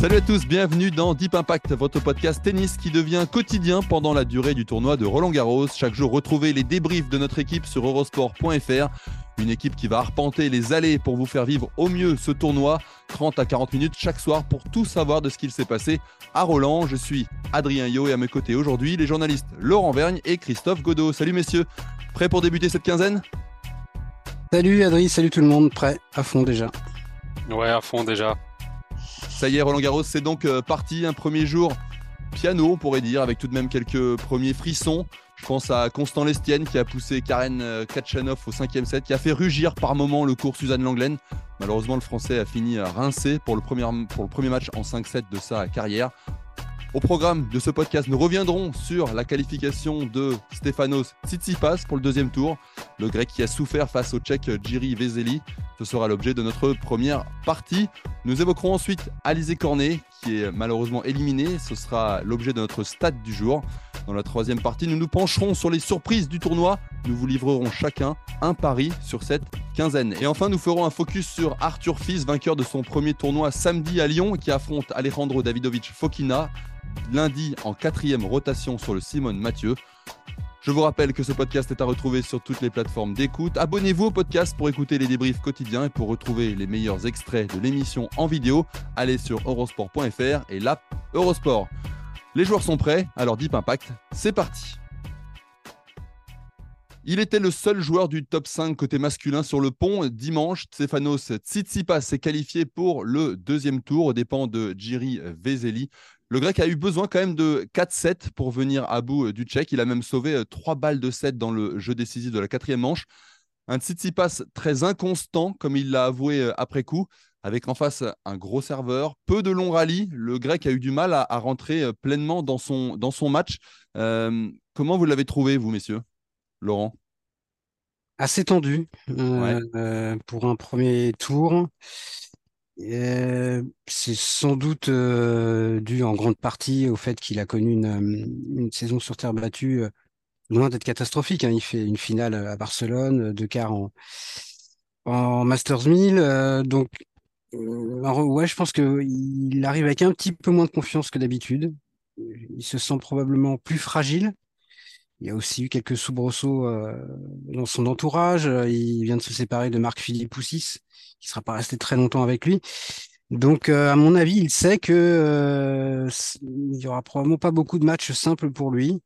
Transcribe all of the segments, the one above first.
Salut à tous, bienvenue dans Deep Impact, votre podcast tennis qui devient quotidien pendant la durée du tournoi de Roland Garros. Chaque jour, retrouvez les débriefs de notre équipe sur eurosport.fr. Une équipe qui va arpenter les allées pour vous faire vivre au mieux ce tournoi. 30 à 40 minutes chaque soir pour tout savoir de ce qu'il s'est passé à Roland. Je suis Adrien Yo et à mes côtés aujourd'hui, les journalistes Laurent Vergne et Christophe Godot. Salut messieurs, prêts pour débuter cette quinzaine? Salut Adrien, salut tout le monde, prêt à fond déjà. Ouais, à fond déjà. Ça y est, Roland Garros, c'est donc euh, parti. Un premier jour piano, on pourrait dire, avec tout de même quelques premiers frissons. Je pense à Constant Lestienne qui a poussé Karen euh, Kachanov au cinquième set, qui a fait rugir par moment le cours Suzanne Langlaine. Malheureusement, le Français a fini rincé pour le premier, pour le premier match en 5-7 de sa carrière. Au programme de ce podcast, nous reviendrons sur la qualification de Stefanos Tsitsipas pour le deuxième tour, le grec qui a souffert face au tchèque Jiri Vezeli. Ce sera l'objet de notre première partie. Nous évoquerons ensuite Alizé Cornet, qui est malheureusement éliminé. Ce sera l'objet de notre stade du jour. Dans la troisième partie, nous nous pencherons sur les surprises du tournoi. Nous vous livrerons chacun un pari sur cette quinzaine. Et enfin, nous ferons un focus sur Arthur Fils, vainqueur de son premier tournoi samedi à Lyon, qui affronte Alejandro Davidovic Fokina lundi en quatrième rotation sur le Simone Mathieu. Je vous rappelle que ce podcast est à retrouver sur toutes les plateformes d'écoute. Abonnez-vous au podcast pour écouter les débriefs quotidiens et pour retrouver les meilleurs extraits de l'émission en vidéo. Allez sur eurosport.fr et l'app Eurosport. Les joueurs sont prêts, alors Deep Impact, c'est parti. Il était le seul joueur du top 5 côté masculin sur le pont. Dimanche, Stefanos Tsitsipas s'est qualifié pour le deuxième tour aux dépens de Jiri Vezeli. Le grec a eu besoin quand même de 4-7 pour venir à bout euh, du tchèque. Il a même sauvé 3 euh, balles de 7 dans le jeu décisif de la quatrième manche. Un Tsitsipas très inconstant, comme il l'a avoué euh, après coup, avec en face un gros serveur, peu de longs rallyes. Le grec a eu du mal à, rentrer pleinement dans son, dans son match. comment vous l'avez trouvé, vous, messieurs? Laurent? Assez tendu pour un premier tour. Euh, c'est sans doute euh, dû en grande partie au fait qu'il a connu une, euh, saison sur terre battue loin d'être catastrophique. Hein. Il fait une finale à Barcelone, deux quarts en, en Masters 1000. donc, ouais, je pense qu'il arrive avec un petit peu moins de confiance que d'habitude. Il se sent probablement plus fragile. Il y a aussi eu quelques soubresauts dans son entourage. Il vient de se séparer de Marc-Philippe Poussis qui sera pas resté très longtemps avec lui. Donc, euh, à mon avis, il sait que euh, il y aura probablement pas beaucoup de matchs simples pour lui.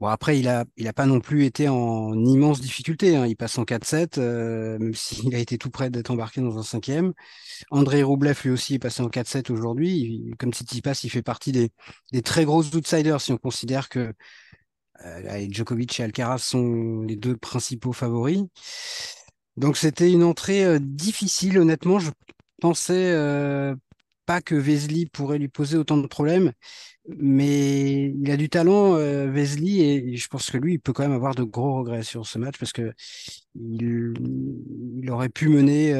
Bon, après, il a, il a pas non plus été en immense difficulté. Hein. Il passe en 4-7, euh, même s'il a été tout près d'être embarqué dans un cinquième. André Roublev, lui aussi, est passé en 4-7 aujourd'hui. Comme passe, il fait partie des, des très gros outsiders si on considère que euh, Djokovic et Alcaraz sont les deux principaux favoris. Donc c'était une entrée euh, difficile, honnêtement. Je pensais euh, pas que Vesely pourrait lui poser autant de problèmes, mais il a du talent, euh, Vesely, et je pense que lui, il peut quand même avoir de gros regrets sur ce match parce que il, aurait pu mener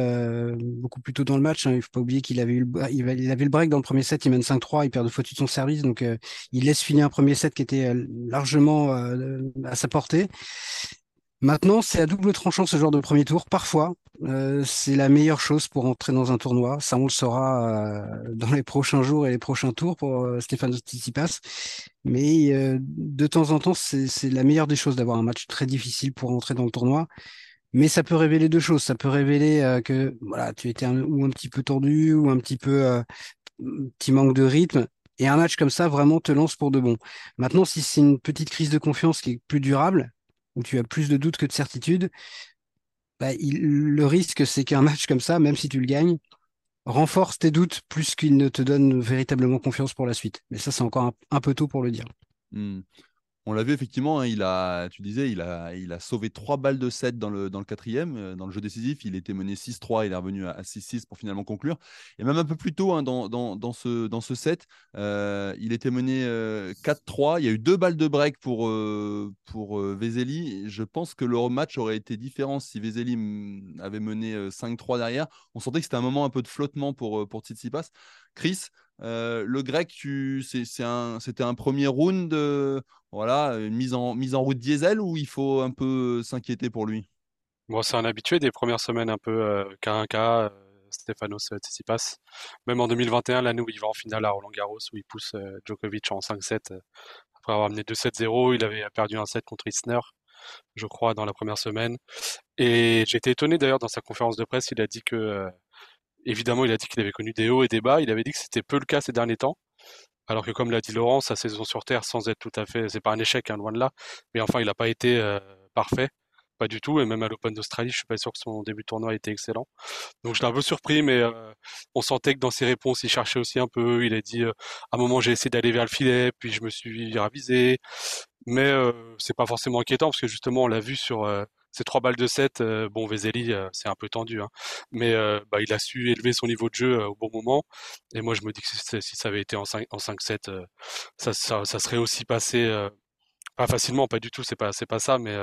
beaucoup plus tôt dans le match. Hein. Il ne faut pas oublier qu'il avait eu le, il avait le break dans le premier set, il mène 5-3, il perd deux fois de son service, donc il laisse finir un premier set qui était largement à sa portée. Maintenant, c'est à double tranchant ce genre de premier tour. Parfois, euh, c'est la meilleure chose pour entrer dans un tournoi. Ça, on le saura euh, dans les prochains jours et les prochains tours pour euh, Stéphane Tsitsipas. Mais de temps en temps, c'est la meilleure des choses d'avoir un match très difficile pour entrer dans le tournoi. Mais ça peut révéler deux choses. Ça peut révéler que voilà, tu étais un, ou un petit peu tordu ou un petit peu petit manque de rythme. Et un match comme ça vraiment te lance pour de bon. Maintenant, si c'est une petite crise de confiance qui est plus durable, où tu as plus de doutes que de certitudes, bah, le risque, c'est qu'un match comme ça, même si tu le gagnes, renforce tes doutes plus qu'il ne te donne véritablement confiance pour la suite. Mais ça, c'est encore un, peu tôt pour le dire. Hmm. On l'a vu effectivement, hein, il a, tu disais, il a, sauvé trois balles de 7 dans le, quatrième. Euh, dans le jeu décisif, il était mené 6-3, il est revenu à 6-6 pour finalement conclure. Et même un peu plus tôt hein, dans, ce, set, euh, il était mené 4-3. Il y a eu deux balles de break pour, pour Vezeli. Je pense que le match aurait été différent si Vezeli avait mené 5-3 derrière. On sentait que c'était un moment un peu de flottement pour, pour Tsitsipas. Chris, euh, le grec, c'était un, premier round, voilà, une mise en, mise en route diesel ou il faut un peu s'inquiéter pour lui? Bon, c'est un habitué des premières semaines un peu euh, K1K, euh, Stefanos Tsitsipas. Même en 2021, l'année où il va en finale à Roland Garros, où il pousse Djokovic en 5-7 après avoir amené 2-7-0, il avait perdu un set contre Isner, je crois, dans la première semaine. Et j'étais étonné d'ailleurs dans sa conférence de presse, il a dit que Évidemment, il a dit qu'il avait connu des hauts et des bas. Il avait dit que c'était peu le cas ces derniers temps. Alors que, comme l'a dit Laurent, sa saison sur Terre, sans être tout à fait, c'est pas un échec, hein, loin de là. Mais enfin, il n'a pas été euh, parfait, pas du tout. Et même à l'Open d'Australie, je suis pas sûr que son début de tournoi était excellent. Donc, je l'ai un peu surpris, mais euh, on sentait que dans ses réponses, il cherchait aussi un peu. Il a dit, euh, à un moment, j'ai essayé d'aller vers le filet, puis je me suis ravisé. Mais c'est pas forcément inquiétant parce que justement, on l'a vu sur ces trois balles de 7, euh, bon, Vezeli, euh, c'est un peu tendu, hein, mais euh, bah, il a su élever son niveau de jeu au bon moment. Et moi, je me dis que si, ça avait été en 5-7, ça, ça, serait aussi passé, pas facilement, pas du tout, c'est pas, c'est pas ça, mais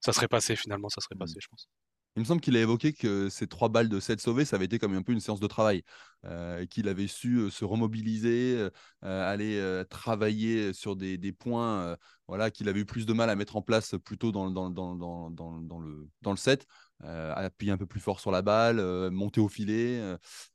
ça serait passé finalement, ça serait mmh. passé, je pense. Il me semble qu'il a évoqué que ces trois balles de 7 sauvées, ça avait été comme un peu une séance de travail, qu'il avait su se remobiliser, aller travailler sur des, points voilà, qu'il avait eu plus de mal à mettre en place plutôt dans, dans, dans, dans, le, dans le set, appuyer un peu plus fort sur la balle, monter au filet.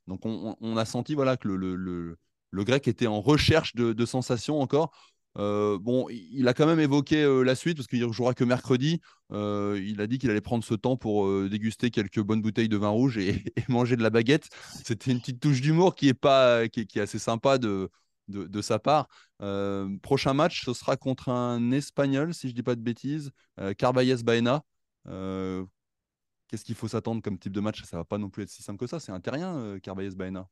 donc on, a senti voilà, que le, le, le, grec était en recherche de sensations encore. Euh, bon, il a quand même évoqué euh, la suite parce qu'il ne jouera que mercredi. Euh, il a dit qu'il allait prendre ce temps pour déguster quelques bonnes bouteilles de vin rouge et, manger de la baguette. C'était une petite touche d'humour qui est pas, qui, est assez sympa de, de, sa part. prochain match, ce sera contre un Espagnol, si je ne dis pas de bêtises, Carvalles Baena. Qu'est-ce qu'il faut s'attendre comme type de match? Ça va pas non plus être si simple que ça. C'est un terrien, Carvalles Baena.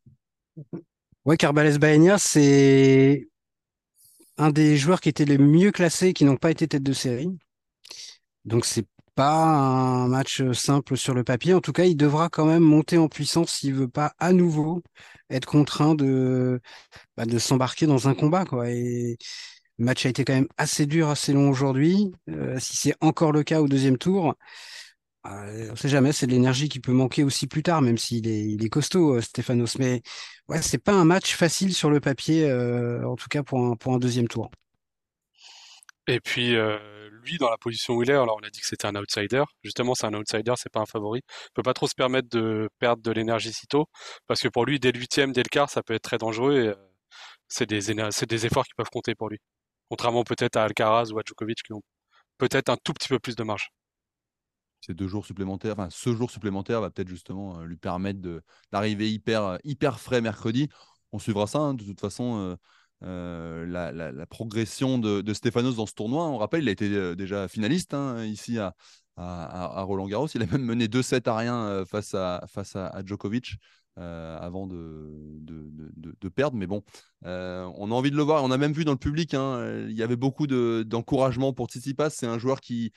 Ouais, Carvalles Baena, c'est un des joueurs qui étaient les mieux classés qui n'ont pas été tête de série. Donc c'est pas un match simple sur le papier. En tout cas, il devra quand même monter en puissance s'il veut pas à nouveau être contraint de, bah, s'embarquer dans un combat. Le match a été quand même assez dur, assez long aujourd'hui. Euh, si c'est encore le cas au deuxième tour, euh, on sait jamais, c'est de l'énergie qui peut manquer aussi plus tard, même s'il est, costaud, euh, Stéphanos. Mais ouais, c'est pas un match facile sur le papier, euh, en tout cas pour un, deuxième tour. Et puis lui, dans la position où il est, alors on a dit que c'était un outsider. Justement, c'est un outsider, c'est pas un favori. Il peut pas trop se permettre de perdre de l'énergie si tôt, parce que pour lui, dès le huitième, dès le quart, ça peut être très dangereux. Et, c'est des, c'est des efforts qui peuvent compter pour lui. Contrairement peut-être à Alcaraz ou à Djokovic qui ont peut-être un tout petit peu plus de marge ces deux jours supplémentaires, enfin ce jour supplémentaire va peut-être justement euh, lui permettre d'arriver hyper, euh, hyper frais mercredi. On suivra ça, hein, de toute façon. Euh, la, progression de, de, Stefanos dans ce tournoi. On rappelle, il a été déjà finaliste hein, ici à, Roland Garros. Il a même mené 2-7 à rien face à, face à, Djokovic. avant de, perdre. Mais bon, on a envie de le voir. On a même vu dans le public, hein, il y avait beaucoup d'encouragement pour Tsitsipas. C'est un joueur qui,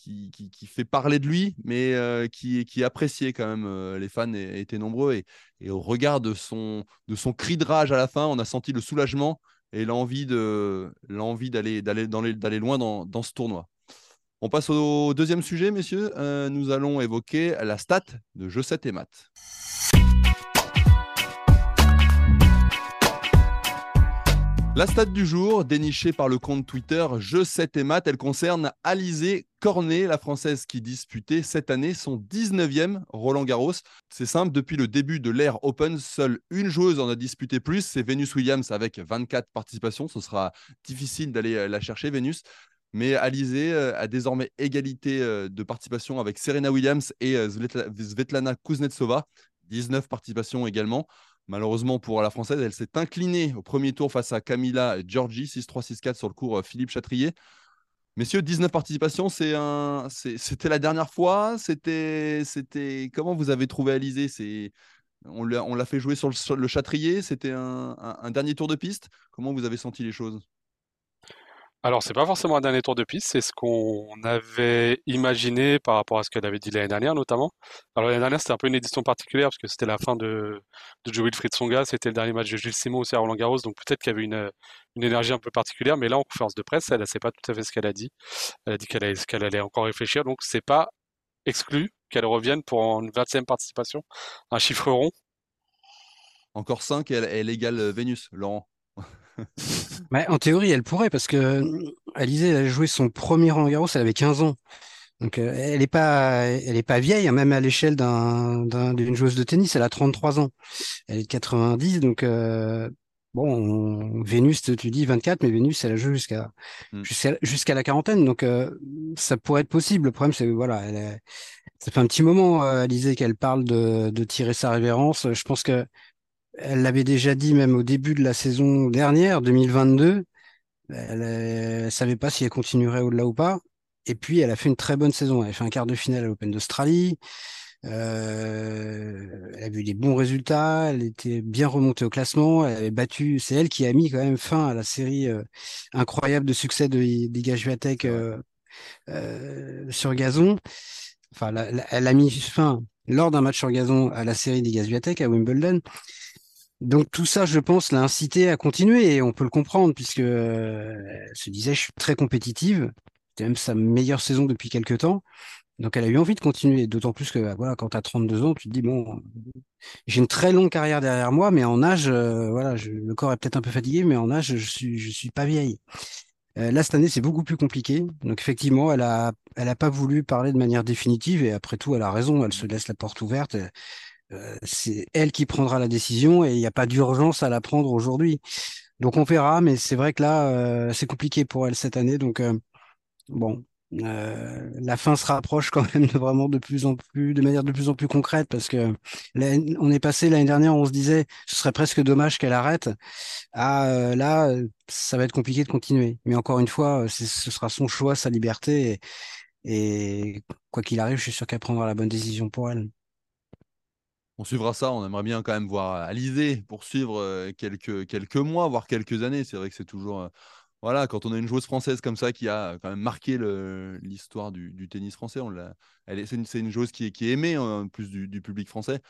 qui, fait parler de lui, mais euh, qui, appréciait quand même. Euh, les fans étaient nombreux et, au regard de son, cri de rage à la fin, on a senti le soulagement et l'envie d'aller loin dans, ce tournoi. On passe au deuxième sujet, messieurs. Euh, nous allons évoquer la stat de 7 et Math. La stat du jour, dénichée par le compte Twitter Je 7 et Math, elle concerne Alizé Cornet, la française qui disputait cette année son 19e Roland Garros. C'est simple, depuis le début de l'ère Open, seule une joueuse en a disputé plus, c'est Venus Williams avec 24 participations. Ce sera difficile d'aller euh, la chercher, Venus. Mais Alizé euh, a désormais égalité euh, de participation avec Serena Williams et Svetlana Kuznetsova. 19 participations également. Malheureusement pour la Française, elle s'est inclinée au premier tour face à Camilla Giorgi, 6-3, 6-4 sur le cours euh, Philippe Chatrier. Messieurs, 19 participations, c'était la dernière fois. C'était. Comment vous avez trouvé Alizé? On l'a, on l'a fait jouer sur le, Chatrier. C'était un, dernier tour de piste. Comment vous avez senti les choses? Alors, c'est pas forcément un dernier tour de piste, c'est ce qu'on avait imaginé par rapport à ce qu'elle avait dit l'année dernière, notamment. Alors, l'année dernière, c'était un peu une édition particulière parce que c'était la fin de, de Joe Wilfried Songa, c'était le dernier match de Gilles Simon aussi à Roland Garros, donc peut-être qu'il y avait une, une énergie un peu particulière, mais là, en conférence de presse, elle ne sait pas tout à fait ce qu'elle a dit. Elle a dit qu'elle qu'elle allait encore réfléchir, donc c'est pas exclu qu'elle revienne pour une 20e participation. Un chiffre rond. Encore 5 et elle, elle égale Vénus, Laurent. Mais en théorie, elle pourrait, parce que Alizé, elle a joué son premier Roland Garros, elle avait 15 ans. Donc, euh, elle n'est pas, elle est pas vieille, hein, même à l'échelle d'un, d'une joueuse de tennis, elle a 33 ans. Elle est de 90, donc euh, bon, Vénus, tu dis 24, mais Vénus, elle a joué jusqu'à mm. jusqu'à, la quarantaine, donc euh, ça pourrait être possible. Le problème, c'est voilà, elle ça fait un petit moment, Alizé, qu'elle parle de, de tirer sa révérence. Je pense que elle l'avait déjà dit même au début de la saison dernière, 2022. Elle ne savait pas si elle continuerait au-delà ou pas. Et puis, elle a fait une très bonne saison. Elle a fait un quart de finale à l'Open d'Australie. Euh, elle a eu des bons résultats. Elle était bien remontée au classement. Elle avait battu. C'est elle qui a mis quand même fin à la série euh, incroyable de succès de Liga Juatec euh, sur gazon. Enfin, elle a mis fin lors d'un match sur gazon à la série des Juatec à Wimbledon. Donc tout ça, je pense, l'a incité à continuer et on peut le comprendre puisque euh, elle se disait je suis très compétitive. C'était même sa meilleure saison depuis quelques temps. Donc elle a eu envie de continuer, d'autant plus que bah, voilà, quand tu as 32 ans, tu te dis bon, j'ai une très longue carrière derrière moi, mais en âge, euh, voilà, le corps est peut-être un peu fatigué, mais en âge, je suis, je suis pas vieille. Euh, là, cette année, c'est beaucoup plus compliqué. Donc, effectivement, elle a, elle a pas voulu parler de manière définitive. Et après tout, elle a raison. Elle se laisse la porte ouverte. Euh, c'est elle qui prendra la décision et il n'y a pas d'urgence à la prendre aujourd'hui. Donc on verra, mais c'est vrai que là, euh, c'est compliqué pour elle cette année. Donc euh, bon, la fin se rapproche quand même de vraiment de plus en plus, de manière de plus en plus concrète parce que on est passé l'année dernière, on se disait ce serait presque dommage qu'elle arrête. Ah là, ça va être compliqué de continuer. Mais encore une fois, ce sera son choix, sa liberté et, et quoi qu'il arrive, je suis sûr qu'elle prendra la bonne décision pour elle on suivra ça. On aimerait bien quand même voir Alizé poursuivre euh, quelques, quelques mois, voire quelques années. C'est vrai que c'est toujours. Euh, voilà, quand on a une joueuse française comme ça qui a quand même marqué l'histoire du, tennis français, c'est une, une, joueuse qui est, qui est aimée en plus du, public français.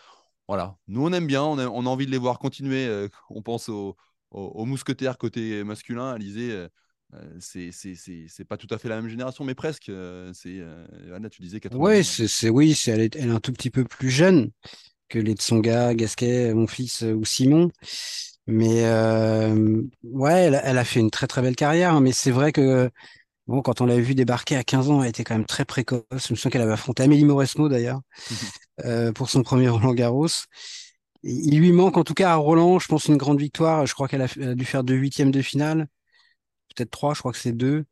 Voilà, nous on aime bien, on a, on a envie de les voir continuer. Euh, on pense aux au, mousquetaires côté masculin. Alizé, c'est pas tout à fait la même génération, mais presque. c'est Anna, tu disais Ouais, c'est oui, elle est, elle est un tout petit peu plus jeune que les Tsonga, Gasquet, mon fils euh, ou Simon. Mais euh, ouais, elle, a fait une très très belle carrière. Hein, mais c'est vrai que bon, quand on l'a vu débarquer à 15 ans, elle était quand même très précoce. Je me souviens qu'elle avait affronté Amélie Mauresmo d'ailleurs euh, pour son premier Roland Garros. il lui manque en tout cas à Roland, je pense, une grande victoire. Je crois qu'elle a, dû faire deux huitièmes de finale, peut-être trois, je crois que c'est deux.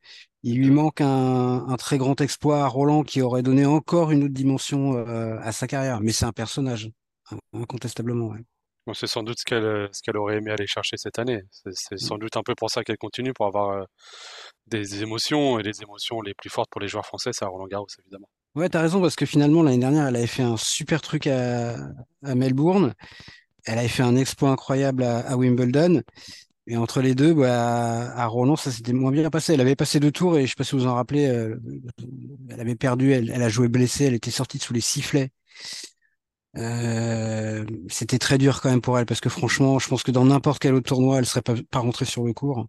Il lui manque un, très grand exploit à Roland qui aurait donné encore une autre dimension à sa carrière. Mais c'est un personnage incontestablement. c'est sans doute ce qu'elle euh, ce qu'elle aurait aimé aller chercher cette année. C'est sans doute un peu pour ça qu'elle continue, pour avoir euh, des émotions, et les émotions les plus fortes pour les joueurs français, c'est à Roland Garros, évidemment. Ouais, t'as raison, parce que finalement, l'année dernière, elle avait fait un super truc à, Melbourne. Elle avait fait un exploit incroyable à, Wimbledon. Et entre les deux, bah, à Roland, ça s'était moins bien passé. Elle avait passé deux tours et je sais pas si vous en rappelez, euh, elle avait perdu, elle, elle, a joué blessée, elle était sortie sous les sifflets. Euh, c'était très dur quand même pour elle parce que franchement, je pense que dans n'importe quel autre tournoi, elle serait pas, rentrée sur le cours.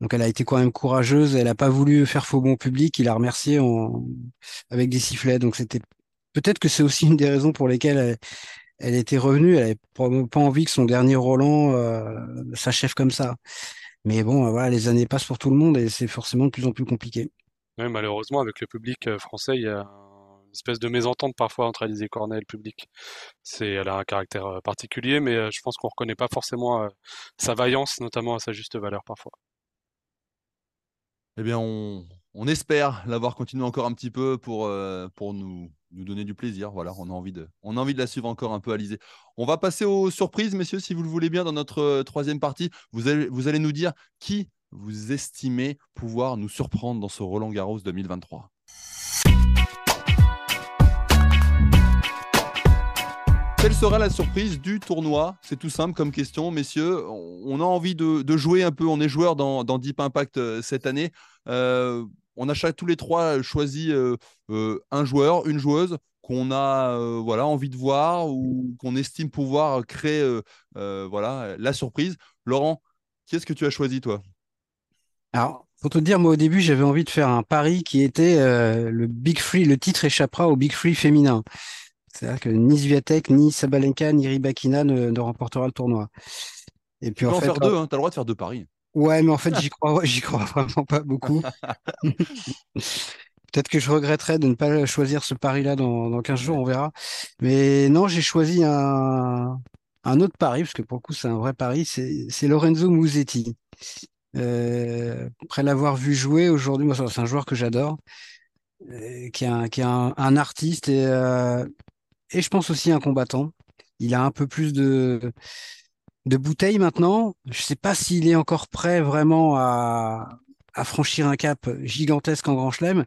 Donc elle a été quand même courageuse. Elle a pas voulu faire faux bon public. Il a remercié avec des sifflets. Donc c'était peut-être que c'est aussi une des raisons pour lesquelles elle, était revenue. Elle avait pas envie que son dernier Roland euh, s'achève comme ça. Mais bon, voilà, les années passent pour tout le monde et c'est forcément de plus en plus compliqué. malheureusement, avec le public euh, français, il y a espèce de mésentente parfois entre Alizé Cornet et le public. C'est, elle a un caractère euh, particulier, mais euh, je pense qu'on reconnaît pas forcément euh, sa vaillance, notamment à sa juste valeur parfois. Eh bien, on, espère l'avoir continué encore un petit peu pour, pour nous, nous donner du plaisir. Voilà, on a, envie de, on a envie de la suivre encore un peu, Alizé. On va passer aux surprises, messieurs, si vous le voulez bien, dans notre troisième partie. Vous allez, vous allez nous dire qui vous estimez pouvoir nous surprendre dans ce Roland Garros 2023. Quelle sera la surprise du tournoi? C'est tout simple comme question, messieurs. On a envie de, jouer un peu. On est joueur dans, Deep Impact euh, cette année. Euh, on a tous les trois choisi euh, un joueur, une joueuse qu'on a voilà, envie de voir ou qu'on estime pouvoir créer voilà, la surprise. Laurent, qu'est-ce que tu as choisi, toi? Alors, pour te dire, moi au début, j'avais envie de faire un pari qui était le Big Free. Le titre échappera au Big Free féminin. C'est-à-dire que ni Zviatek, ni Sabalenka, ni Ribakina ne, remportera le tournoi. Et puis, tu peux en, faire deux, hein, tu as le droit de faire deux paris. Ouais, mais en fait, j'y crois, j'y crois vraiment pas beaucoup. Peut-être que je regretterais de ne pas choisir ce pari-là dans, dans 15 jours, on verra. Mais non, j'ai choisi un, un autre pari, parce que pour le coup, c'est un vrai pari, c'est Lorenzo Musetti. Euh, après l'avoir vu jouer aujourd'hui, moi, c'est un joueur que j'adore, euh, qui est un, qui est un, un artiste et, euh, et je pense aussi un combattant. Il a un peu plus de, de bouteilles maintenant. Je ne sais pas s'il est encore prêt vraiment à, franchir un cap gigantesque en Grand Chelem,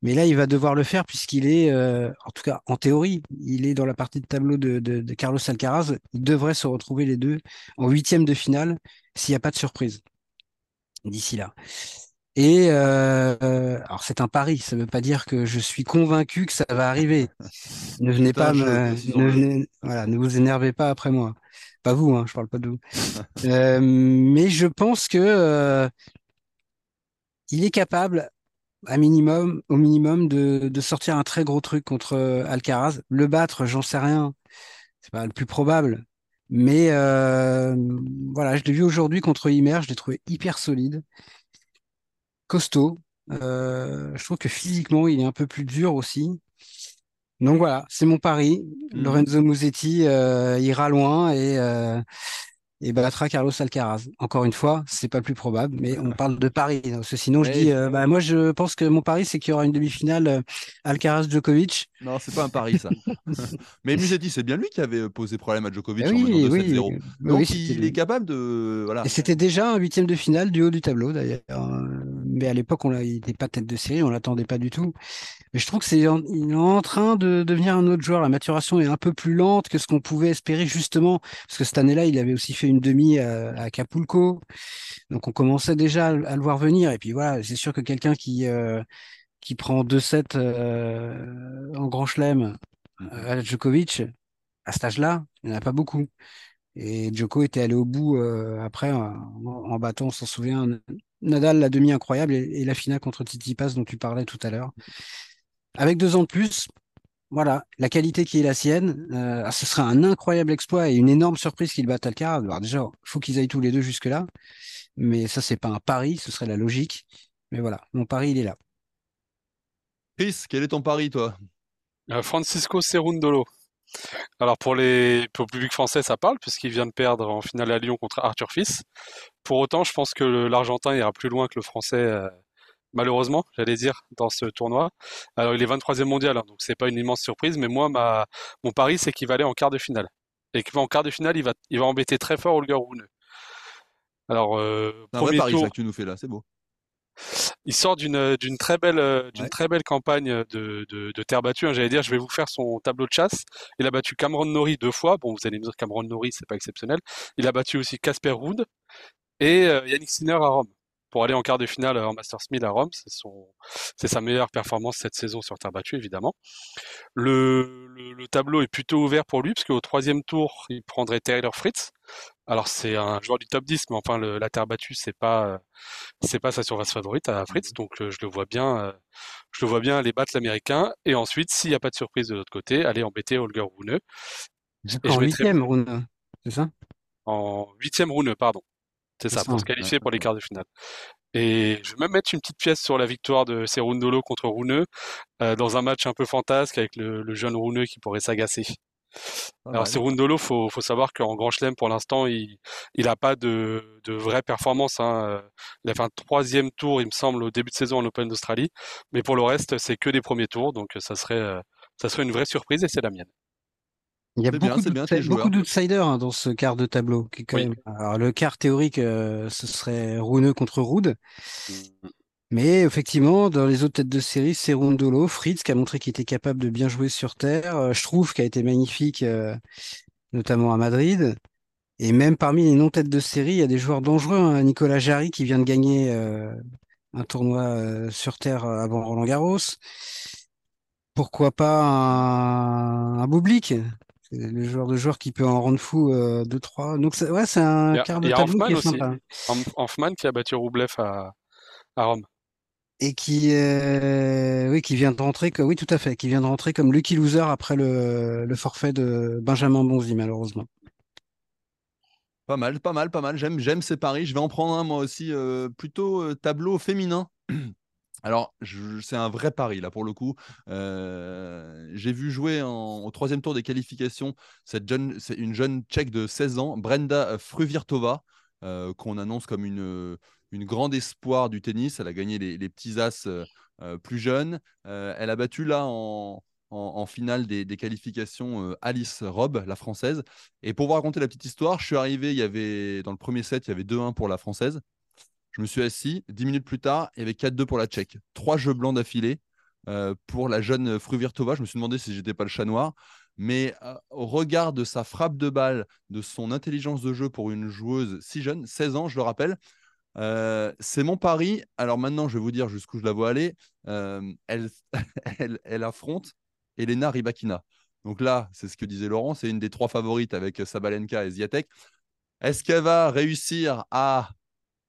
mais là, il va devoir le faire puisqu'il est, euh, en tout cas en théorie, il est dans la partie de tableau de, de, de Carlos Alcaraz. Il devrait se retrouver les deux en huitième de finale s'il n'y a pas de surprise d'ici là. Et euh, alors c'est un pari, ça ne veut pas dire que je suis convaincu que ça va arriver. Ne venez pas me, ne, voilà, ne vous énervez pas après moi. Pas vous, hein, je parle pas de vous. euh, mais je pense que euh, il est capable, à minimum, au minimum, de, de, sortir un très gros truc contre Alcaraz. Le battre, j'en sais rien. C'est pas le plus probable. Mais voilà, je l'ai vu aujourd'hui contre Imer, je l'ai trouvé hyper solide costaud. Euh, je trouve que physiquement, il est un peu plus dur aussi. Donc voilà, c'est mon pari. Mhm. Lorenzo Musetti euh, ira loin et, euh, et battra Carlos Alcaraz. Encore une fois, c'est pas le plus probable, mais on parle de Paris. sinon, je dis, euh, bah, moi, je pense que mon pari, c'est qu'il y aura une demi-finale Alcaraz-Djokovic. Non, c'est pas un pari, ça. mais Musetti, c'est bien lui qui avait posé problème à Djokovic eh en menant 2-7-0. Donc, il est capable de. Voilà. Et c'était déjà un huitième de finale du haut du tableau, d'ailleurs. Mais à l'époque, il n'était pas tête de série, on l'attendait pas du tout. Mais je trouve que c'est il est en train de devenir un autre joueur. La maturation est un peu plus lente que ce qu'on pouvait espérer justement, parce que cette année-là, il avait aussi fait une demi à, Acapulco, donc on commençait déjà à, le voir venir. Et puis voilà, c'est sûr que quelqu'un qui euh, qui prend 2-7 euh, en Grand Chelem euh, à Djokovic, à cet âge-là, il n'y en a pas beaucoup. Et Djoko était allé au bout après en, battant, on s'en souvient, Nadal la demi incroyable et, la finale contre Titi Pass dont tu parlais tout à l'heure. Avec deux ans de plus, voilà, la qualité qui est la sienne, euh, ah, ce serait un incroyable exploit et une énorme surprise qu'il batte Alcaraz. Alors déjà, il faut qu'ils aillent tous les deux jusque-là, mais ça, c'est pas un pari, ce serait la logique. Mais voilà, mon pari, il est là. Chris, quel est ton pari, toi? Euh, Francisco Cerundolo. Alors pour, les, pour le public français, ça parle, puisqu'il vient de perdre en finale à Lyon contre Arthur Fils. Pour autant, je pense que l'Argentin ira plus loin que le Français euh, malheureusement, j'allais dire, dans ce tournoi. Alors, il est 23e mondial, hein, donc c'est pas une immense surprise, mais moi, ma, mon pari, c'est qu'il va aller en quart de finale. Et qu'en quart de finale, il va, il va embêter très fort Holger Rune. Alors, euh, un vrai pari, ça que tu nous fais là, c'est beau. Il sort d'une d'une très belle d'une très belle campagne de, de, de terre battue. Hein. J'allais dire, je vais vous faire son tableau de chasse. Il a battu Cameron Norrie deux fois. Bon, vous allez me dire Cameron Norrie, c'est pas exceptionnel. Il a battu aussi Casper Ruud et euh, Yannick Sinner à Rome pour aller en quart de finale en Masters 1000 à Rome. C'est son, c'est sa meilleure performance cette saison sur terre battue, évidemment. Le, le, tableau est plutôt ouvert pour lui, parce qu'au troisième tour, il prendrait Taylor Fritz. Alors c'est un joueur du top 10, mais enfin le, la terre battue, c'est pas, c'est pas sa surface favorite à Fritz, donc euh, je le vois bien, euh, je le vois bien aller battre l'américain, et ensuite, s'il n'y a pas de surprise de l'autre côté, aller embêter Holger Rune. En huitième Rune, c'est ça? En huitième Rune, pardon. C'est ça, pour se qualifier pour les quarts de finale. Et je vais même mettre une petite pièce sur la victoire de Serundolo contre Rouneux euh, dans un match un peu fantasque avec le, jeune Rouneux qui pourrait s'agacer. Alors Serundolo, faut, faut savoir qu'en Grand Chelem, pour l'instant, il n'a pas de, de vraie performance. Hein. Il a fait un troisième tour, il me semble, au début de saison en Open d'Australie. Mais pour le reste, c'est que des premiers tours, donc ça serait, euh, ça serait une vraie surprise et c'est la mienne. Il y a beaucoup d'outsiders hein, dans ce quart de tableau. Qui quand même... Alors, le quart théorique, euh, ce serait Rune contre Rude. Mm. Mais effectivement, dans les autres têtes de série, c'est Rondolo, Fritz qui a montré qu'il était capable de bien jouer sur terre, euh, trouve qui a été magnifique, euh, notamment à Madrid. Et même parmi les non-têtes de série, il y a des joueurs dangereux. hein. Nicolas Jarry qui vient de gagner euh, un tournoi euh, sur terre avant Roland Garros. Pourquoi pas un, un Bublik? C'est le genre de joueur qui peut en rendre fou euh, 2-3. Donc ouais, c'est un quart de tableau qui est sympa. Hanfman qui a battu Roublev à, à Rome. Et qui, oui, qui vient de rentrer, comme lucky loser après le, forfait de Benjamin Bonzi, malheureusement. Pas mal, pas mal, pas mal. J'aime, j'aime ces paris. Je vais en prendre un moi aussi, euh, plutôt euh, tableau féminin. Alors, c'est un vrai pari là pour le coup. Euh, j'ai vu jouer au troisième tour des qualifications une jeune tchèque de 16 ans, Brenda Fruvirtova, euh, qu'on annonce comme une, une grande espoir du tennis. Elle a gagné les, les petits as euh, euh, plus jeunes. Euh, elle a battu là en, en- finale des, des qualifications euh, Alice Robb, la française. Et pour vous raconter la petite histoire, je suis arrivé, il y avait dans le premier set, il y avait 2-1 pour la française. Je me suis assis. Dix minutes plus tard, il y avait 4-2 pour la Tchèque. Trois jeux blancs d'affilée euh, pour la jeune Fruvirtova. Je me suis demandé si j'étais pas le chat noir. Mais euh, au regard de sa frappe de balle, de son intelligence de jeu pour une joueuse si jeune, 16 ans, je le rappelle, euh, c'est mon pari. Alors maintenant, je vais vous dire jusqu'où je la vois aller. Euh, elle, affronte Elena Rybakina. Donc là, c'est ce que disait Laurent, c'est une des trois favorites avec Sabalenka et Ziatek. Est-ce qu'elle va réussir à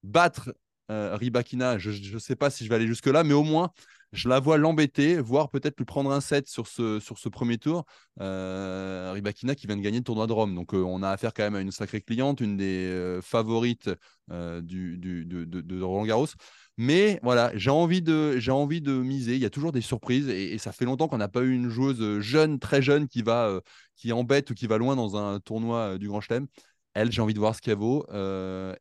battre euh, Rybakina, je ne sais pas si je vais aller jusque-là, mais au moins, je la vois l'embêter, voire peut-être lui prendre un set sur ce, sur ce premier tour. Euh, Rybakina qui vient de gagner le tournoi de Rome. Donc, euh, on a affaire quand même à une sacrée cliente, une des euh, favorites du, du, de, de, Roland Garros. Mais voilà, j'ai envie, de, envie de miser. Il y a toujours des surprises et, ça fait longtemps qu'on n'a pas eu une joueuse jeune, très jeune, qui, va, qui embête ou qui va loin dans un tournoi du Grand Chelem. Elle, j'ai envie de voir ce qu'elle vaut.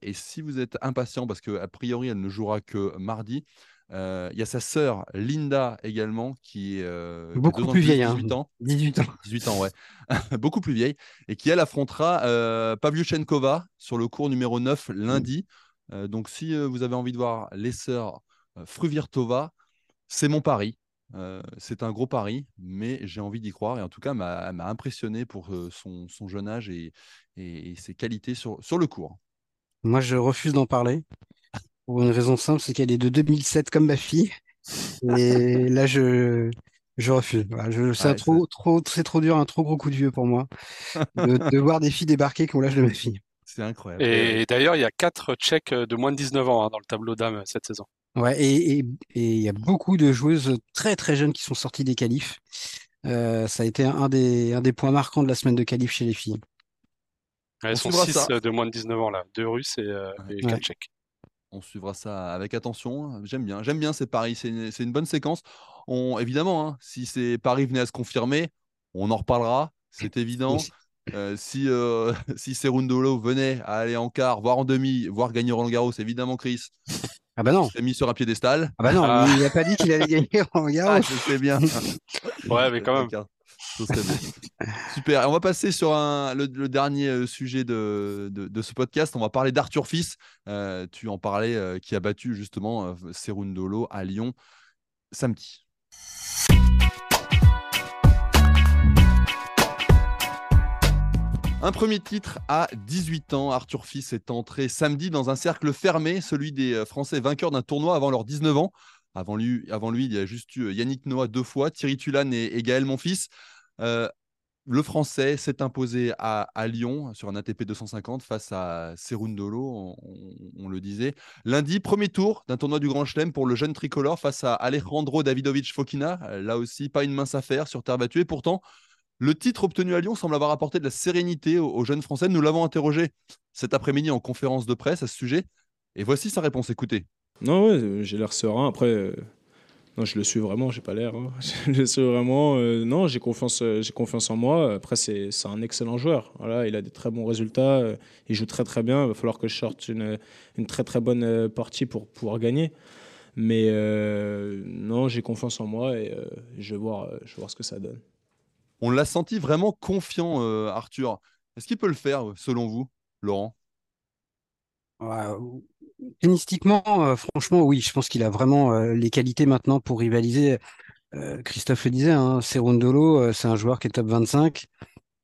Et si vous êtes impatient, parce qu'a priori, elle ne jouera que mardi, il y a sa sœur Linda également, qui, euh, qui a Beaucoup plus vieille, 18 hein. ans. 18 ans. 18 ans, ouais. Beaucoup plus vieille. Et qui, elle, affrontera euh, Pavlyuchenkova sur le cours numéro 9 lundi. Euh, donc, si euh, vous avez envie de voir les sœurs euh, Fruvirtova, c'est mon pari. Euh, c'est un gros pari, mais j'ai envie d'y croire. Et en tout cas, m'a- elle m'a impressionné pour euh, son, son jeune âge et, et- et ses qualités sur, sur le cours. Moi, je refuse d'en parler. Pour une raison simple, c'est qu'elle est de 2007 comme ma fille. Et là, je, je refuse. Voilà, je, c'est Ouais, trop, trop, c'est trop dur, un trop gros coup de vieux pour moi de, de voir des filles débarquer qui ont l'âge de ma fille. C'est incroyable. Et d'ailleurs, il y a quatre Tchèques de moins de 19 ans hein, dans le tableau d'âme cette saison. Ouais, et et- et il y a beaucoup de joueuses très très jeunes qui sont sorties des qualifs. Euh, ça a été un des, un des points marquants de la semaine de qualif chez les filles. Elles On sont suivra 6 ça. de moins de 19 ans là, deux Russes et, euh, et Ouais. quatre Tchèques. On suivra ça avec attention. J'aime bien, j'aime bien ces paris. C'est une, bonne séquence. On, évidemment, hein, si ces paris venaient à se confirmer, on en reparlera. C'est évident. Euh, si euh, si Cerundolo venait à aller en quart, voire en demi, voire gagner Roland Garros, évidemment, Chris Ah bah non, s'est mis sur un piédestal. ah bah non, Ah. il n'a pas dit qu'il allait gagner en Ah, Garros. je sais bien. Ouais, mais quand même. Super. On va passer sur le, dernier euh, sujet de, ce podcast. On va parler d'Arthur Fils. Euh, tu en parlais, euh, qui a battu justement Cerundolo à Lyon samedi. Un premier titre à 18 ans. Arthur Fils est entré samedi dans un cercle fermé, celui des Français vainqueurs d'un tournoi avant leurs 19 ans. Avant lui, avant lui, il y a juste eu Yannick Noah deux fois, Thierry Tulane et, et Gaël Monfils. Euh, le Français s'est imposé à, Lyon sur un ATP 250 face à Cerundolo, on, on- le disait. Lundi, premier tour d'un tournoi du Grand Chelem pour le jeune tricolore face à Alejandro Davidovich Fokina. Euh, Là aussi, pas une mince affaire sur terre battue. Et pourtant, le titre obtenu à Lyon semble avoir apporté de la sérénité aux, aux jeunes Français. Nous l'avons interrogé cet après-midi en conférence de presse à ce sujet. Et voici sa réponse. Écoutez. Non, j'ai l'air serein. Après, euh, non, je le suis vraiment, j'ai pas l'air. hein. Je le suis vraiment. euh, non, j'ai confiance, euh, j'ai confiance en moi. Après, c'est c'est un excellent joueur. Voilà, il a des très bons résultats. euh, il joue très très bien. Il va falloir que je sorte une, une très très bonne partie pour pouvoir gagner. Mais euh, non, j'ai confiance en moi et euh, je, vais voir, je vais voir ce que ça donne. On l'a senti vraiment confiant, euh, Arthur. Est-ce qu'il peut le faire, selon vous, Laurent? Ouais, Tennistiquement, franchement, oui, je pense qu'il a vraiment les qualités maintenant pour rivaliser. Christophe le disait, hein, Serundolo, c'est un joueur qui est top 25.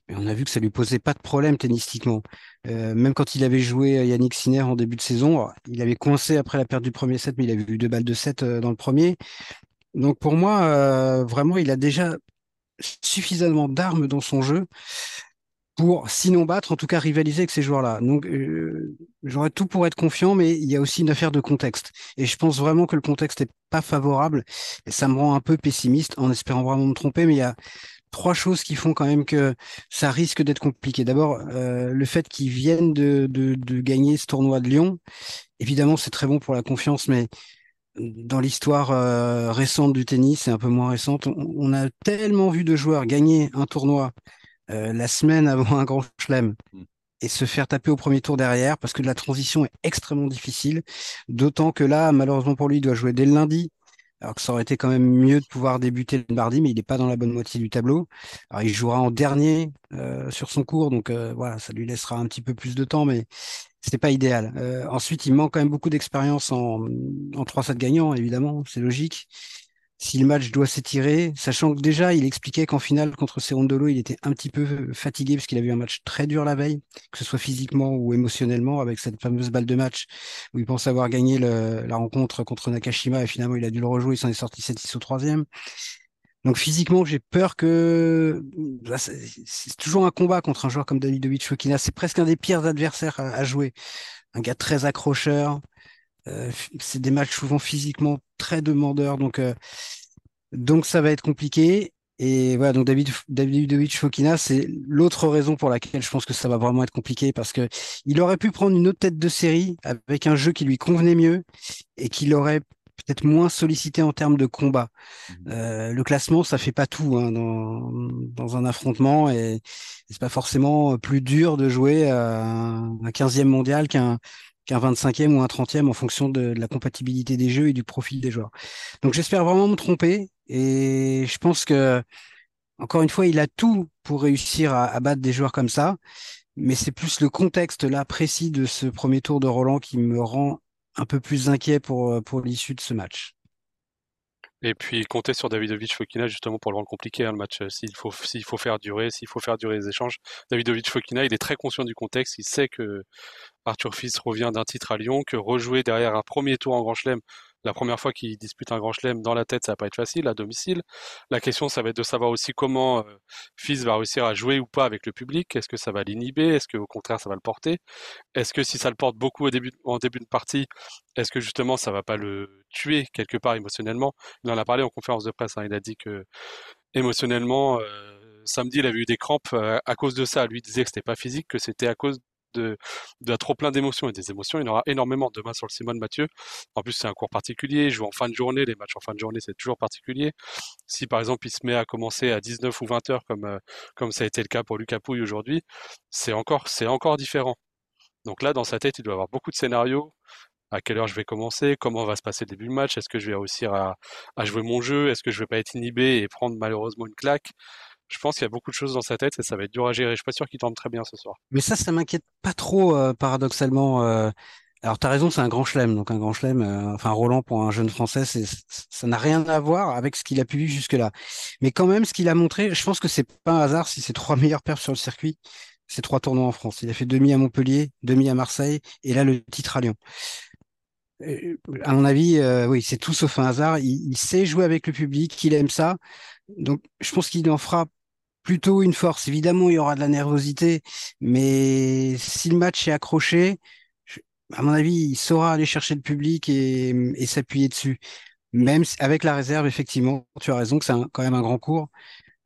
Et on a vu que ça lui posait pas de problème tennistiquement. même quand il avait joué Yannick Sinner en début de saison, il avait coincé après la perte du premier set, mais il avait eu deux balles de set dans le premier. Donc pour moi, vraiment, il a déjà suffisamment d'armes dans son jeu pour, sinon battre, en tout cas rivaliser avec ces joueurs-là. Donc, euh, j'aurais tout pour être confiant, mais il y a aussi une affaire de contexte. Et je pense vraiment que le contexte n'est pas favorable. Et ça me rend un peu pessimiste en espérant vraiment me tromper, mais il y a trois choses qui font quand même que ça risque d'être compliqué. D'abord, euh, le fait qu'ils viennent de, gagner ce tournoi de Lyon. Évidemment, c'est très bon pour la confiance, mais dans l'histoire euh, récente du tennis et un peu moins récente, on, a tellement vu de joueurs gagner un tournoi euh, la semaine avant un grand chelem mm. et se faire taper au premier tour derrière parce que la transition est extrêmement difficile. D'autant que là, malheureusement pour lui, il doit jouer dès le lundi. Alors que ça aurait été quand même mieux de pouvoir débuter le mardi, mais il n'est pas dans la bonne moitié du tableau. Alors il jouera en dernier euh, sur son cours, donc voilà, ça lui laissera un petit peu plus de temps, mais c'était pas idéal. Euh, ensuite, il manque quand même beaucoup d'expérience en, en 3-7 gagnants, évidemment, c'est logique. Si le match doit s'étirer, sachant que déjà, il expliquait qu'en finale, contre Serondolo, il était un petit peu fatigué parce qu'il avait eu un match très dur la veille, que ce soit physiquement ou émotionnellement, avec cette fameuse balle de match où il pensait avoir gagné la rencontre contre Nakashima et finalement, il a dû le rejouer, il s'en est sorti 7-6 au troisième. Donc physiquement, j'ai peur que bah, c'est toujours un combat contre un joueur comme Davidovic Fokina. C'est presque un des pires adversaires à, jouer. Un gars très accrocheur. Euh, c'est des matchs souvent physiquement très demandeurs. Donc, euh, donc ça va être compliqué. Et voilà, donc David, Davidovic Fokina, c'est l'autre raison pour laquelle je pense que ça va vraiment être compliqué parce que il aurait pu prendre une autre tête de série avec un jeu qui lui convenait mieux et qu'il aurait peut-être moins sollicité en termes de combat. Mmh euh, le classement, ça fait pas tout hein, dans, dans, un affrontement et, c'est pas forcément plus dur de jouer à un 15e mondial qu'un qu'un 25e ou un 30e en fonction de, la compatibilité des jeux et du profil des joueurs. Donc j'espère vraiment me tromper et je pense que encore une fois, il a tout pour réussir à, à battre des joueurs comme ça, mais c'est plus le contexte là précis de ce premier tour de Roland qui me rend un peu plus inquiet pour, pour l'issue de ce match. Et puis compter sur Davidovic Fokina justement pour le rendre compliqué hein, le match. Euh, s'il faut s'il faut faire durer, s'il faut faire durer les échanges, Davidovic Fokina il est très conscient du contexte. Il sait que Arthur Fils revient d'un titre à Lyon, que rejouer derrière un premier tour en Grand Chelem la première fois qu'il dispute un grand chelem dans la tête, ça va pas être facile à domicile. La question, ça va être de savoir aussi comment euh, Fils va réussir à jouer ou pas avec le public. Est-ce que ça va l'inhiber? Est-ce que au contraire, ça va le porter? Est-ce que si ça le porte beaucoup en début de partie, est-ce que justement, ça va pas le tuer quelque part émotionnellement? Il en a parlé en conférence de presse. Hein. il a dit que émotionnellement, euh, samedi, il avait eu des crampes euh, à cause de ça. Lui disait que c'était pas physique, que c'était à cause de, trop plein d'émotions et des émotions. Il y en aura énormément demain sur le Simone Mathieu. En plus, c'est un cours particulier. Il joue en fin de journée. Les matchs en fin de journée, c'est toujours particulier. Si par exemple, il se met à commencer à 19 ou 20 heures, comme, euh, comme ça a été le cas pour Lucas Pouille aujourd'hui, c'est encore, c'est encore différent. Donc là, dans sa tête, il doit avoir beaucoup de scénarios. À quelle heure je vais commencer? Comment va se passer le début du match? Est-ce que je vais réussir à, à jouer mon jeu? Est-ce que je vais pas être inhibé et prendre malheureusement une claque? Je pense qu'il y a beaucoup de choses dans sa tête et ça va être dur à gérer. Je suis pas sûr qu'il tente très bien ce soir. Mais ça, ça m'inquiète pas trop, euh, paradoxalement. Euh... Alors, tu as raison, c'est un grand chelem. Donc, un grand chelem, euh, enfin, Roland pour un jeune Français, ça n'a rien à voir avec ce qu'il a pu vivre jusque-là. Mais quand même, ce qu'il a montré, je pense que c'est pas un hasard si c'est trois meilleurs perfs sur le circuit. C'est trois tournois en France. Il a fait demi à Montpellier, demi à Marseille et là, le titre à Lyon. À mon avis, oui, c'est tout sauf un hasard. Il, sait jouer avec le public, il aime ça. Donc, je pense qu'il en fera plutôt une force. Évidemment, il y aura de la nervosité, mais si le match est accroché, à mon avis, il saura aller chercher le public et, s'appuyer dessus. Même avec la réserve, effectivement, tu as raison que c'est quand même un grand cours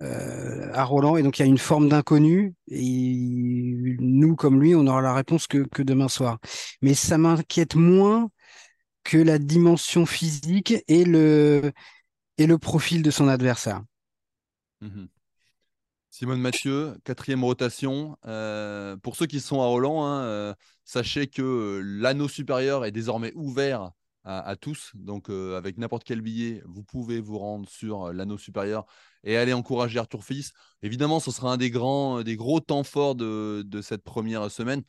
euh, à Roland, et donc il y a une forme d'inconnu. Et nous, comme lui, on aura la réponse que, demain soir. Mais ça m'inquiète moins que la dimension physique et le, et le profil de son adversaire. Mmh Simone Mathieu, quatrième rotation. Euh, pour ceux qui sont à Roland, hein, euh, sachez que euh, l'anneau supérieur est désormais ouvert à, tous. Donc, avec n'importe quel billet, vous pouvez vous rendre sur l'anneau supérieur et aller encourager Arthur Fils. Évidemment, ce sera un des grands, des gros temps forts de, cette première semaine.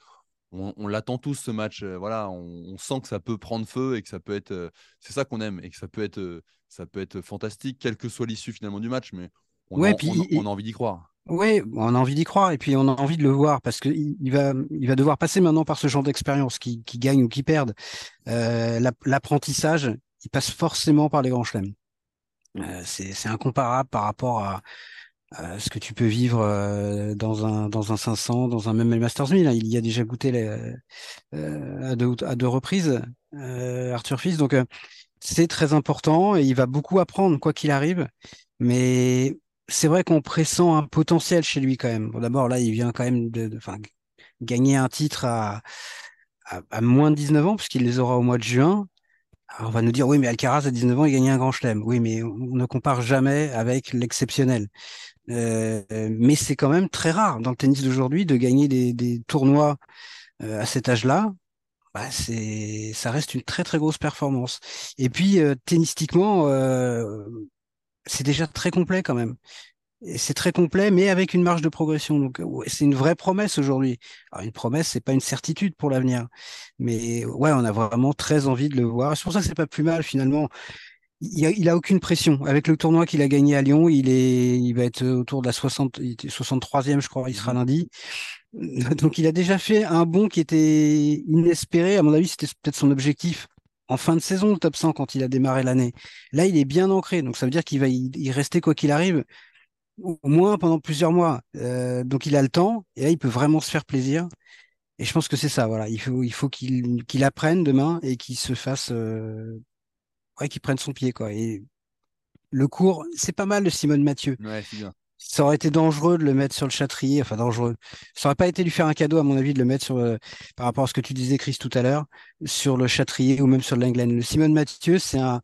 on, l'attend tous ce match. voilà, on, sent que ça peut prendre feu et que ça peut être. c'est ça qu'on aime et que ça peut être, ça peut être fantastique, quelle que soit l'issue finalement du match. Mais on, a, on a envie d'y croire. Oui, on a envie d'y croire et puis on a envie de le voir parce qu'il il va, il va devoir passer maintenant par ce genre d'expérience qui, qui gagne ou qui perd. Euh, L'apprentissage, il passe forcément par les grands chelems. Euh, c'est incomparable par rapport à, ce que tu peux vivre euh, dans un dans un 500, dans un même Masters 1000. Il y a déjà goûté les, euh, à, deux, à deux reprises, euh, Arthur Fils. Donc c'est très important et il va beaucoup apprendre quoi qu'il arrive. Mais c'est vrai qu'on pressent un potentiel chez lui quand même. Bon, D'abord, là, il vient quand même de, gagner un titre à, moins de 19 ans, puisqu'il les aura au mois de juin. Alors, on va nous dire, oui, mais Alcaraz, à 19 ans, il gagnait un grand chelem. Oui, mais on ne compare jamais avec l'exceptionnel. Euh, mais c'est quand même très rare dans le tennis d'aujourd'hui de gagner des, tournois euh, à cet âge-là. Bah, ça reste une très très grosse performance. Et puis euh, tennistiquement, euh, c'est déjà très complet quand même. C'est très complet, mais avec une marge de progression. Donc, c'est une vraie promesse aujourd'hui. Alors, une promesse, c'est pas une certitude pour l'avenir, mais ouais, on a vraiment très envie de le voir. C'est pour ça que c'est pas plus mal finalement. Il a, il a aucune pression. Avec le tournoi qu'il a gagné à Lyon, il est, il va être autour de la 60, 63e, je crois, il sera mmh. lundi. Donc, il a déjà fait un bond qui était inespéré. À mon avis, c'était peut-être son objectif en fin de saison, le top 100, quand il a démarré l'année. Là, il est bien ancré, donc ça veut dire qu'il va y, rester quoi qu'il arrive, au moins pendant plusieurs mois. Euh, donc il a le temps, et là, il peut vraiment se faire plaisir. Et je pense que c'est ça, voilà. Il faut, il faut qu'il apprenne demain et qu'il se fasse, euh, ouais, qu'il prenne son pied, quoi. Et le cours, c'est pas mal de Simone Mathieu. Ouais, c'est bien ça aurait été dangereux de le mettre sur le châtrier, enfin dangereux. Ça aurait pas été lui faire un cadeau, à mon avis, de le mettre sur, euh, par rapport à ce que tu disais, Chris, tout à l'heure, sur le châtrier ou même sur le. Le Simone Mathieu, c'est un,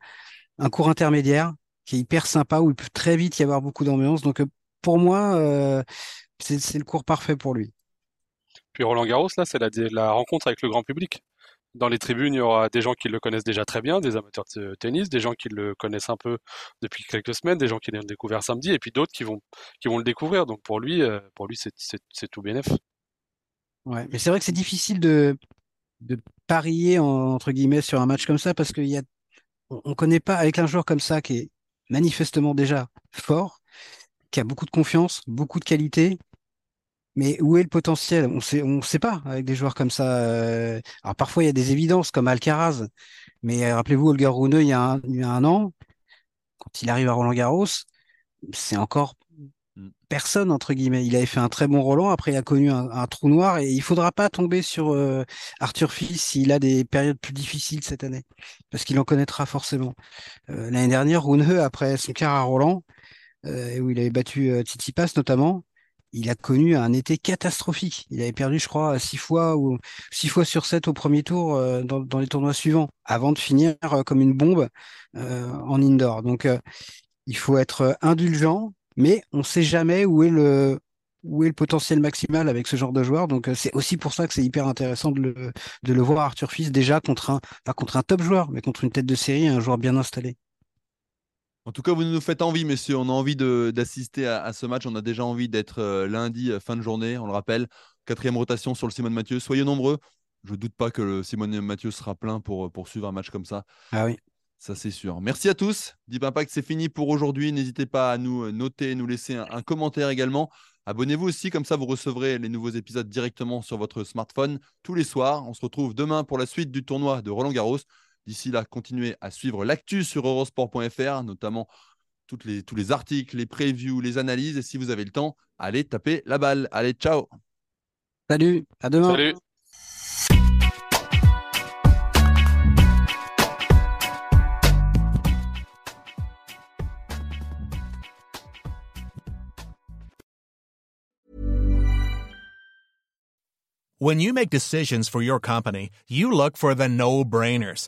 un cours intermédiaire qui est hyper sympa où il peut très vite y avoir beaucoup d'ambiance. Donc, euh, pour moi, euh, c'est le cours parfait pour lui. Puis Roland Garros, là, c'est la, la rencontre avec le grand public dans les tribunes, il y aura des gens qui le connaissent déjà très bien, des amateurs de tennis, des gens qui le connaissent un peu depuis quelques semaines, des gens qui l'ont découvert samedi, et puis d'autres qui vont, qui vont le découvrir. Donc pour lui, euh, pour lui, c'est tout bénef. Ouais, mais c'est vrai que c'est difficile de, de parier entre guillemets sur un match comme ça parce qu'il y a, on, connaît pas avec un joueur comme ça qui est manifestement déjà fort, qui a beaucoup de confiance, beaucoup de qualité, mais où est le potentiel? On sait, on sait pas avec des joueurs comme ça. Euh. Alors parfois il y a des évidences comme Alcaraz, mais euh, rappelez-vous Holger Rune il y, a un, il y a un an, quand il arrive à Roland Garros, c'est encore mm. personne entre guillemets. Il avait fait un très bon Roland, après il a connu un, trou noir et il faudra pas tomber sur euh, Arthur Fils s'il a des périodes plus difficiles cette année, parce qu'il en connaîtra forcément. L'année dernière, Rune après son quart à Roland, où il avait battu Tsitsipas notamment, il a connu un été catastrophique. Il avait perdu, je crois, six fois ou six fois sur sept au premier tour euh, dans, les tournois suivants, avant de finir euh, comme une bombe euh, en indoor. Donc, il faut être indulgent, mais on ne sait jamais où est le potentiel maximal avec ce genre de joueur. Donc, c'est aussi pour ça que c'est hyper intéressant de le, voir Arthur Fils déjà contre un contre un top joueur, mais contre une tête de série, un joueur bien installé. En tout cas, vous nous faites envie, messieurs. On a envie d'assister à, ce match. On a déjà envie d'être euh, lundi, euh, fin de journée, on le rappelle. Quatrième rotation sur le Simone Mathieu. Soyez nombreux. Je ne doute pas que le Simone Mathieu sera plein pour, pour suivre un match comme ça. Ah oui. Ça, c'est sûr. Merci à tous. Deep Impact, c'est fini pour aujourd'hui. N'hésitez pas à nous noter, nous laisser un, commentaire également. Abonnez-vous aussi, comme ça vous recevrez les nouveaux épisodes directement sur votre smartphone tous les soirs. On se retrouve demain pour la suite du tournoi de Roland Garros. D'ici là, continuez à suivre l'actu sur eurosport.fr, notamment toutes les, tous les articles, les previews, les analyses. Et si vous avez le temps, allez taper la balle. Allez, ciao. Salut, à demain. Salut. When you make decisions for your company, you look for the no-brainers.